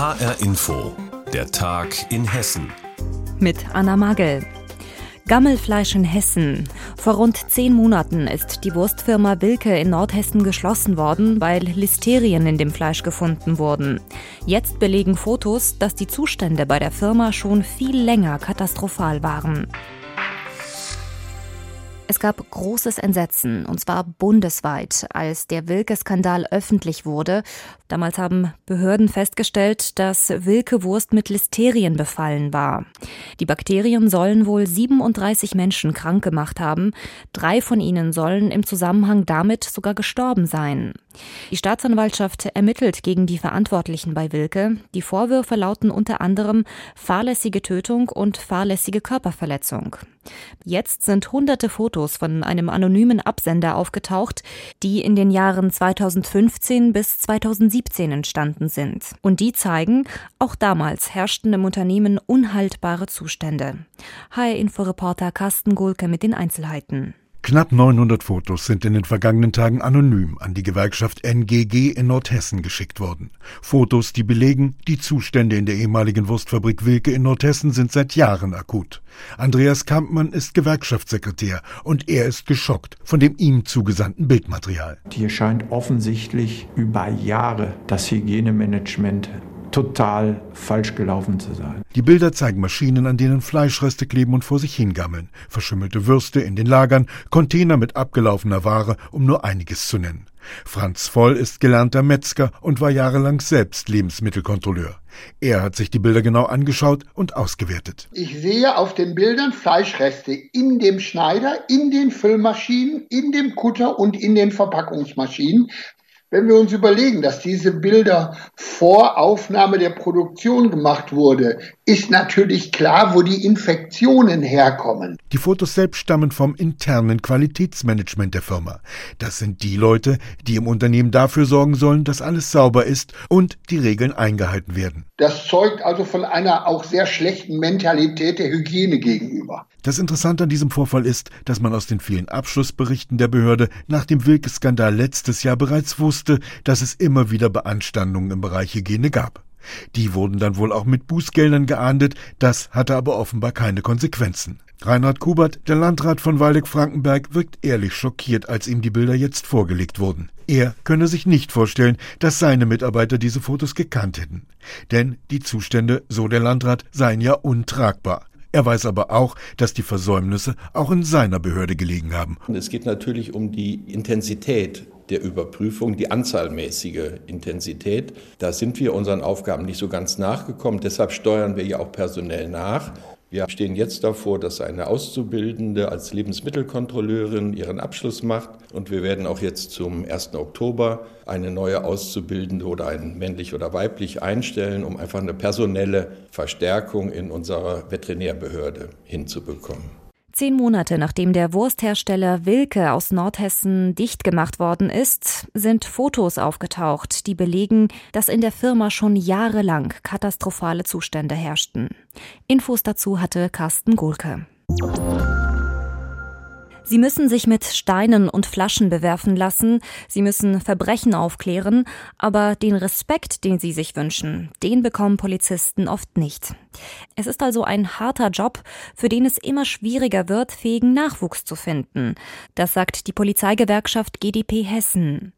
HR Info, der Tag in Hessen. Mit Anna Magel. Gammelfleisch in Hessen. Vor rund zehn Monaten ist die Wurstfirma Wilke in Nordhessen geschlossen worden, weil Listerien in dem Fleisch gefunden wurden. Jetzt belegen Fotos, dass die Zustände bei der Firma schon viel länger katastrophal waren. Es gab großes Entsetzen, und zwar bundesweit, als der Wilke-Skandal öffentlich wurde. Damals haben Behörden festgestellt, dass Wilke-Wurst mit Listerien befallen war. Die Bakterien sollen wohl 37 Menschen krank gemacht haben. Drei von ihnen sollen im Zusammenhang damit sogar gestorben sein. Die Staatsanwaltschaft ermittelt gegen die Verantwortlichen bei Wilke. Die Vorwürfe lauten unter anderem fahrlässige Tötung und fahrlässige Körperverletzung. Jetzt sind hunderte Fotos von einem anonymen Absender aufgetaucht, die in den Jahren 2015 bis 2017 entstanden sind. Und die zeigen, auch damals herrschten im Unternehmen unhaltbare Zustände. HR-Inforeporter Carsten Gulke mit den Einzelheiten. Knapp 900 Fotos sind in den vergangenen Tagen anonym an die Gewerkschaft NGG in Nordhessen geschickt worden. Fotos, die belegen, die Zustände in der ehemaligen Wurstfabrik Wilke in Nordhessen sind seit Jahren akut. Andreas Kampmann ist Gewerkschaftssekretär und er ist geschockt von dem ihm zugesandten Bildmaterial. Hier scheint offensichtlich über Jahre das Hygienemanagement total falsch gelaufen zu sein. Die Bilder zeigen Maschinen, an denen Fleischreste kleben und vor sich hingammeln, verschimmelte Würste in den Lagern, Container mit abgelaufener Ware, um nur einiges zu nennen. Franz Voll ist gelernter Metzger und war jahrelang selbst Lebensmittelkontrolleur. Er hat sich die Bilder genau angeschaut und ausgewertet. Ich sehe auf den Bildern Fleischreste in dem Schneider, in den Füllmaschinen, in dem Kutter und in den Verpackungsmaschinen. Wenn wir uns überlegen, dass diese Bilder vor Aufnahme der Produktion gemacht wurde, ist natürlich klar, wo die Infektionen herkommen. Die Fotos selbst stammen vom internen Qualitätsmanagement der Firma. Das sind die Leute, die im Unternehmen dafür sorgen sollen, dass alles sauber ist und die Regeln eingehalten werden. Das zeugt also von einer auch sehr schlechten Mentalität der Hygiene gegenüber. Das Interessante an diesem Vorfall ist, dass man aus den vielen Abschlussberichten der Behörde nach dem Wilke-Skandal letztes Jahr bereits wusste, dass es immer wieder Beanstandungen im Bereich Hygiene gab. Die wurden dann wohl auch mit Bußgeldern geahndet, das hatte aber offenbar keine Konsequenzen. Reinhard Kubert, der Landrat von Waldeck-Frankenberg, wirkt ehrlich schockiert, als ihm die Bilder jetzt vorgelegt wurden. Er könne sich nicht vorstellen, dass seine Mitarbeiter diese Fotos gekannt hätten. Denn die Zustände, so der Landrat, seien ja untragbar. Er weiß aber auch, dass die Versäumnisse auch in seiner Behörde gelegen haben. Es geht natürlich um die Intensität der Überprüfung, die anzahlmäßige Intensität. Da sind wir unseren Aufgaben nicht so ganz nachgekommen. Deshalb steuern wir ja auch personell nach. Wir stehen jetzt davor, dass eine Auszubildende als Lebensmittelkontrolleurin ihren Abschluss macht. Und wir werden auch jetzt zum 1. Oktober eine neue Auszubildende oder einen männlich oder weiblich einstellen, um einfach eine personelle Verstärkung in unserer Veterinärbehörde hinzubekommen. Zehn Monate nachdem der Wursthersteller Wilke aus Nordhessen dicht gemacht worden ist, sind Fotos aufgetaucht, die belegen, dass in der Firma schon jahrelang katastrophale Zustände herrschten. Infos dazu hatte Carsten Gulke. Sie müssen sich mit Steinen und Flaschen bewerfen lassen, sie müssen Verbrechen aufklären, aber den Respekt, den sie sich wünschen, den bekommen Polizisten oft nicht. Es ist also ein harter Job, für den es immer schwieriger wird, fähigen Nachwuchs zu finden. Das sagt die Polizeigewerkschaft GdP Hessen.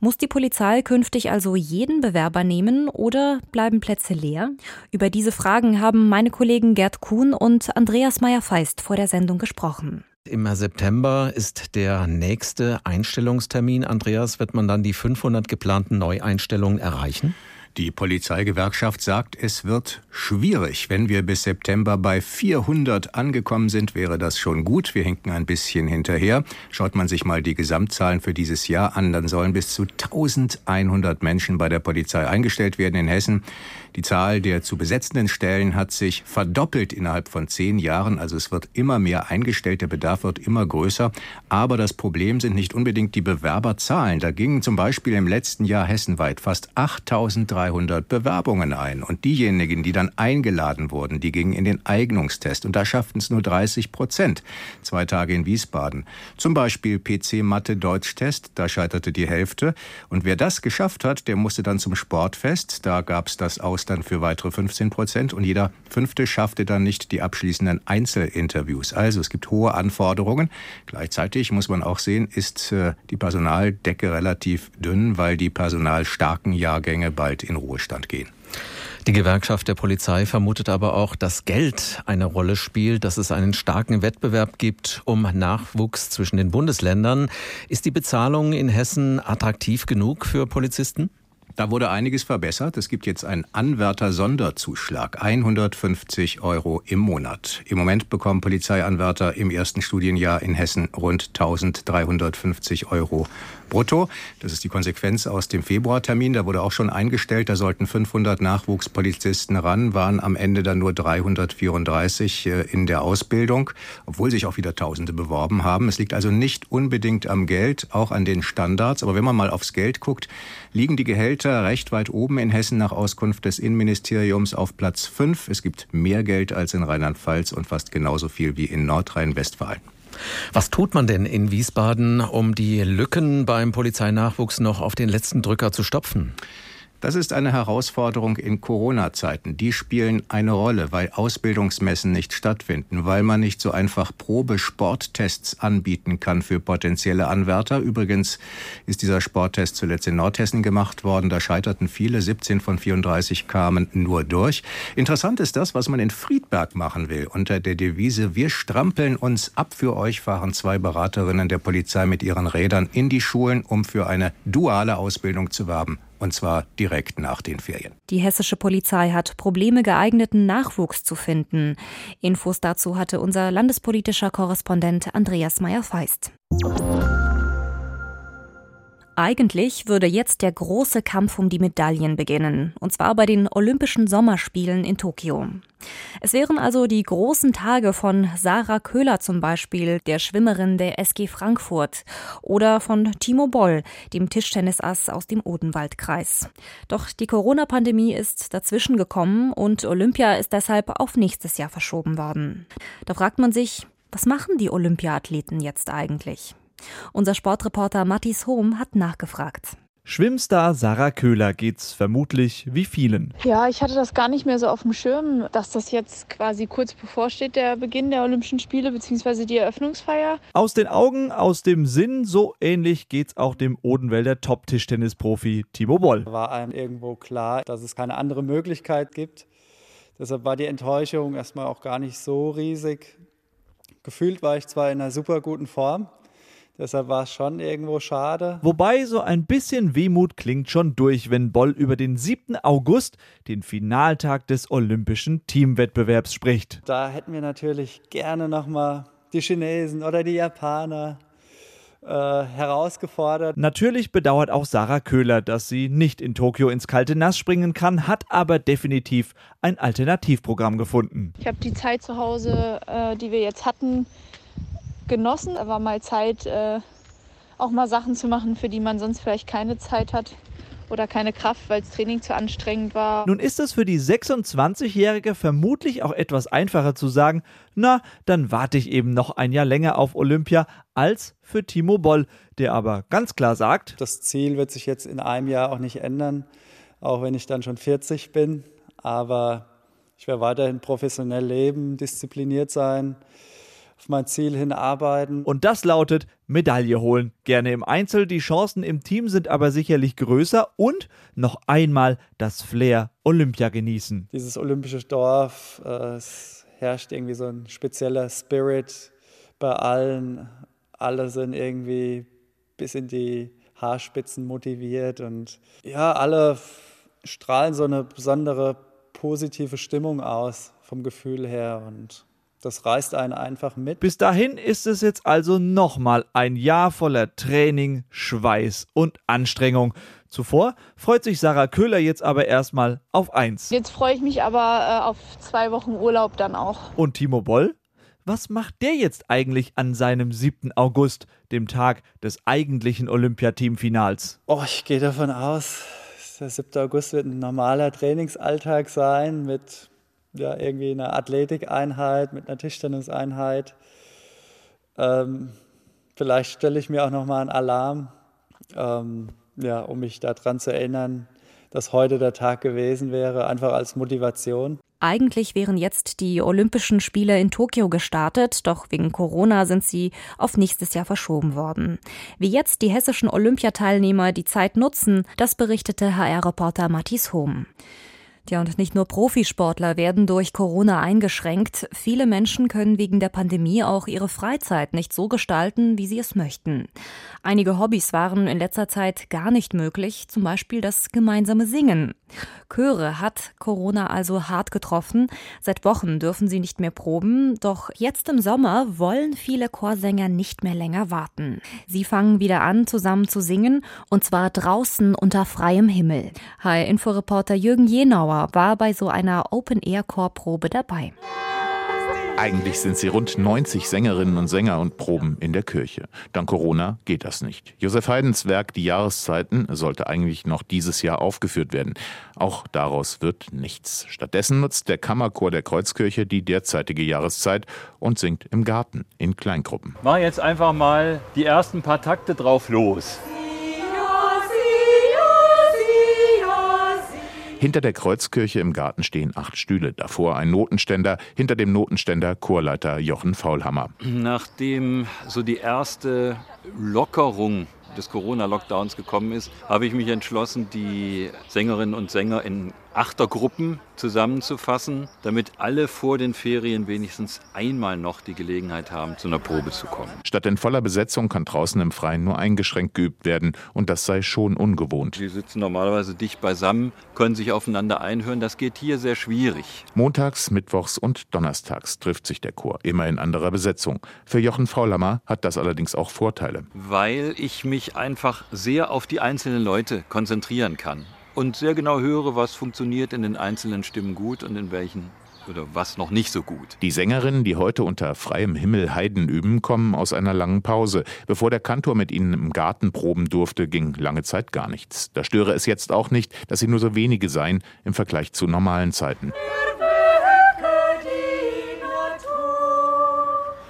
Muss die Polizei künftig also jeden Bewerber nehmen oder bleiben Plätze leer? Über diese Fragen haben meine Kollegen Gerd Kuhn und Andreas Meyer-Feist vor der Sendung gesprochen. Im September ist der nächste Einstellungstermin. Andreas, wird man dann die 500 geplanten Neueinstellungen erreichen? Die Polizeigewerkschaft sagt, es wird schwierig. Wenn wir bis September bei 400 angekommen sind, wäre das schon gut. Wir hinken ein bisschen hinterher. Schaut man sich mal die Gesamtzahlen für dieses Jahr an, dann sollen bis zu 1100 Menschen bei der Polizei eingestellt werden in Hessen. Die Zahl der zu besetzenden Stellen hat sich verdoppelt innerhalb von zehn Jahren. Also es wird immer mehr eingestellt, der Bedarf wird immer größer. Aber das Problem sind nicht unbedingt die Bewerberzahlen. Da gingen zum Beispiel im letzten Jahr hessenweit fast 8300 1300 Bewerbungen ein. Und diejenigen, die dann eingeladen wurden, die gingen in den Eignungstest. Und da schafften es nur 30 Prozent. Zwei Tage in Wiesbaden. Zum Beispiel PC Mathe Deutsch Test, da scheiterte die Hälfte. Und wer das geschafft hat, der musste dann zum Sportfest. Da gab es das Aus dann für weitere 15 Prozent. Und jeder Fünfte schaffte dann nicht die abschließenden Einzelinterviews. Also es gibt hohe Anforderungen. Gleichzeitig muss man auch sehen, ist äh, die Personaldecke relativ dünn, weil die personalstarken Jahrgänge bald in Ruhestand gehen. Die Gewerkschaft der Polizei vermutet aber auch, dass Geld eine Rolle spielt, dass es einen starken Wettbewerb gibt um Nachwuchs zwischen den Bundesländern. Ist die Bezahlung in Hessen attraktiv genug für Polizisten? Da wurde einiges verbessert. Es gibt jetzt einen Anwärter-Sonderzuschlag, 150 Euro im Monat. Im Moment bekommen Polizeianwärter im ersten Studienjahr in Hessen rund 1350 Euro brutto. Das ist die Konsequenz aus dem Februartermin. Da wurde auch schon eingestellt, da sollten 500 Nachwuchspolizisten ran, waren am Ende dann nur 334 äh, in der Ausbildung, obwohl sich auch wieder Tausende beworben haben. Es liegt also nicht unbedingt am Geld, auch an den Standards. Aber wenn man mal aufs Geld guckt, liegen die Gehälter recht weit oben in Hessen nach Auskunft des Innenministeriums auf Platz 5. Es gibt mehr Geld als in Rheinland-Pfalz und fast genauso viel wie in Nordrhein-Westfalen. Was tut man denn in Wiesbaden, um die Lücken beim Polizeinachwuchs noch auf den letzten Drücker zu stopfen? Das ist eine Herausforderung in Corona-Zeiten. Die spielen eine Rolle, weil Ausbildungsmessen nicht stattfinden, weil man nicht so einfach Probesporttests anbieten kann für potenzielle Anwärter. Übrigens ist dieser Sporttest zuletzt in Nordhessen gemacht worden. Da scheiterten viele. 17 von 34 kamen nur durch. Interessant ist das, was man in Friedberg machen will. Unter der Devise, wir strampeln uns ab für euch, fahren zwei Beraterinnen der Polizei mit ihren Rädern in die Schulen, um für eine duale Ausbildung zu werben und zwar direkt nach den Ferien. Die hessische Polizei hat Probleme, geeigneten Nachwuchs zu finden. Infos dazu hatte unser landespolitischer Korrespondent Andreas Meyer-Feist. Eigentlich würde jetzt der große Kampf um die Medaillen beginnen, und zwar bei den Olympischen Sommerspielen in Tokio. Es wären also die großen Tage von Sarah Köhler zum Beispiel, der Schwimmerin der SG Frankfurt, oder von Timo Boll, dem Tischtennisass aus dem Odenwaldkreis. Doch die Corona-Pandemie ist dazwischen gekommen und Olympia ist deshalb auf nächstes Jahr verschoben worden. Da fragt man sich, was machen die Olympiathleten jetzt eigentlich? Unser Sportreporter Mattis Hohm hat nachgefragt. Schwimmstar Sarah Köhler geht's vermutlich wie vielen. Ja, ich hatte das gar nicht mehr so auf dem Schirm, dass das jetzt quasi kurz bevorsteht, der Beginn der Olympischen Spiele bzw. die Eröffnungsfeier. Aus den Augen, aus dem Sinn, so ähnlich geht's auch dem Odenwälder Top-Tischtennisprofi Timo Boll. War einem irgendwo klar, dass es keine andere Möglichkeit gibt. Deshalb war die Enttäuschung erstmal auch gar nicht so riesig. Gefühlt war ich zwar in einer super guten Form, Deshalb war es schon irgendwo schade. Wobei so ein bisschen Wehmut klingt schon durch, wenn Boll über den 7. August, den Finaltag des olympischen Teamwettbewerbs, spricht. Da hätten wir natürlich gerne nochmal die Chinesen oder die Japaner äh, herausgefordert. Natürlich bedauert auch Sarah Köhler, dass sie nicht in Tokio ins kalte Nass springen kann, hat aber definitiv ein Alternativprogramm gefunden. Ich habe die Zeit zu Hause, äh, die wir jetzt hatten, genossen. Da war mal Zeit, äh, auch mal Sachen zu machen, für die man sonst vielleicht keine Zeit hat oder keine Kraft, weil das Training zu anstrengend war. Nun ist es für die 26-Jährige vermutlich auch etwas einfacher zu sagen, na, dann warte ich eben noch ein Jahr länger auf Olympia, als für Timo Boll, der aber ganz klar sagt, das Ziel wird sich jetzt in einem Jahr auch nicht ändern, auch wenn ich dann schon 40 bin, aber ich werde weiterhin professionell leben, diszipliniert sein, auf mein Ziel hinarbeiten. Und das lautet Medaille holen. Gerne im Einzel, die Chancen im Team sind aber sicherlich größer und noch einmal das Flair Olympia genießen. Dieses olympische Dorf, äh, es herrscht irgendwie so ein spezieller Spirit bei allen. Alle sind irgendwie bis in die Haarspitzen motiviert und ja, alle strahlen so eine besondere positive Stimmung aus vom Gefühl her und das reißt einen einfach mit. Bis dahin ist es jetzt also nochmal ein Jahr voller Training, Schweiß und Anstrengung. Zuvor freut sich Sarah Köhler jetzt aber erstmal auf eins. Jetzt freue ich mich aber äh, auf zwei Wochen Urlaub dann auch. Und Timo Boll? Was macht der jetzt eigentlich an seinem 7. August, dem Tag des eigentlichen Olympiateamfinals? Oh, ich gehe davon aus, der 7. August wird ein normaler Trainingsalltag sein mit ja, irgendwie einer Athletikeinheit, mit einer Tischtenniseinheit. Ähm, vielleicht stelle ich mir auch nochmal einen Alarm, ähm, ja, um mich daran zu erinnern, dass heute der Tag gewesen wäre, einfach als Motivation. Eigentlich wären jetzt die Olympischen Spiele in Tokio gestartet, doch wegen Corona sind sie auf nächstes Jahr verschoben worden. Wie jetzt die hessischen Olympiateilnehmer die Zeit nutzen, das berichtete HR-Reporter Matthias Hohm. Ja, und nicht nur Profisportler werden durch Corona eingeschränkt. Viele Menschen können wegen der Pandemie auch ihre Freizeit nicht so gestalten, wie sie es möchten. Einige Hobbys waren in letzter Zeit gar nicht möglich, zum Beispiel das gemeinsame Singen. Chöre hat Corona also hart getroffen. Seit Wochen dürfen sie nicht mehr proben, doch jetzt im Sommer wollen viele Chorsänger nicht mehr länger warten. Sie fangen wieder an, zusammen zu singen, und zwar draußen unter freiem Himmel. HR-Inforeporter Jürgen Jenauer war bei so einer Open-Air-Chorprobe dabei. Eigentlich sind sie rund 90 Sängerinnen und Sänger und proben in der Kirche. Dank Corona geht das nicht. Josef Haydns Werk Die Jahreszeiten sollte eigentlich noch dieses Jahr aufgeführt werden. Auch daraus wird nichts. Stattdessen nutzt der Kammerchor der Kreuzkirche die derzeitige Jahreszeit und singt im Garten in Kleingruppen. Mach jetzt einfach mal die ersten paar Takte drauf los. Hinter der Kreuzkirche im Garten stehen acht Stühle, davor ein Notenständer, hinter dem Notenständer Chorleiter Jochen Faulhammer. Nachdem so die erste Lockerung des Corona-Lockdowns gekommen ist, habe ich mich entschlossen, die Sängerinnen und Sänger in Achtergruppen zusammenzufassen, damit alle vor den Ferien wenigstens einmal noch die Gelegenheit haben, zu einer Probe zu kommen. Statt in voller Besetzung kann draußen im Freien nur eingeschränkt geübt werden und das sei schon ungewohnt. Die sitzen normalerweise dicht beisammen, können sich aufeinander einhören. Das geht hier sehr schwierig. Montags, Mittwochs und Donnerstags trifft sich der Chor, immer in anderer Besetzung. Für Jochen Faulhammer hat das allerdings auch Vorteile. Weil ich mich einfach sehr auf die einzelnen Leute konzentrieren kann und sehr genau höre, was funktioniert in den einzelnen Stimmen gut und in welchen oder was noch nicht so gut. Die Sängerinnen, die heute unter freiem Himmel Heiden üben, kommen aus einer langen Pause. Bevor der Kantor mit ihnen im Garten proben durfte, ging lange Zeit gar nichts. Da störe es jetzt auch nicht, dass sie nur so wenige seien im Vergleich zu normalen Zeiten.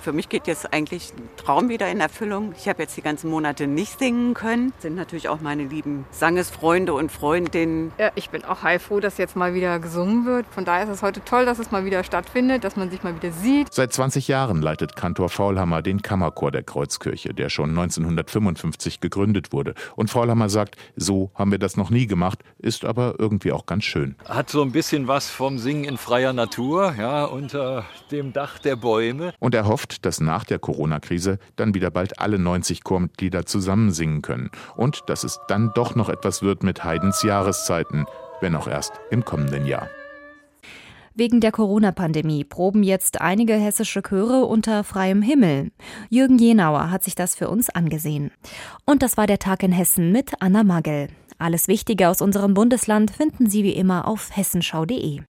Für mich geht jetzt eigentlich ein Traum wieder in Erfüllung. Ich habe jetzt die ganzen Monate nicht singen können. Das sind natürlich auch meine lieben Sangesfreunde und Freundinnen. Ja, ich bin auch heilfroh, dass jetzt mal wieder gesungen wird. Von daher ist es heute toll, dass es mal wieder stattfindet, dass man sich mal wieder sieht. Seit 20 Jahren leitet Kantor Faulhammer den Kammerchor der Kreuzkirche, der schon 1955 gegründet wurde. Und Faulhammer sagt, so haben wir das noch nie gemacht, ist aber irgendwie auch ganz schön. Hat so ein bisschen was vom Singen in freier Natur, ja, unter dem Dach der Bäume. Und er hofft, dass nach der Corona-Krise dann wieder bald alle 90 Chormitglieder zusammen singen können und dass es dann doch noch etwas wird mit Haydns Jahreszeiten, wenn auch erst im kommenden Jahr. Wegen der Corona-Pandemie proben jetzt einige hessische Chöre unter freiem Himmel. Jürgen Jenauer hat sich das für uns angesehen. Und das war der Tag in Hessen mit Anna Magel. Alles Wichtige aus unserem Bundesland finden Sie wie immer auf hessenschau.de.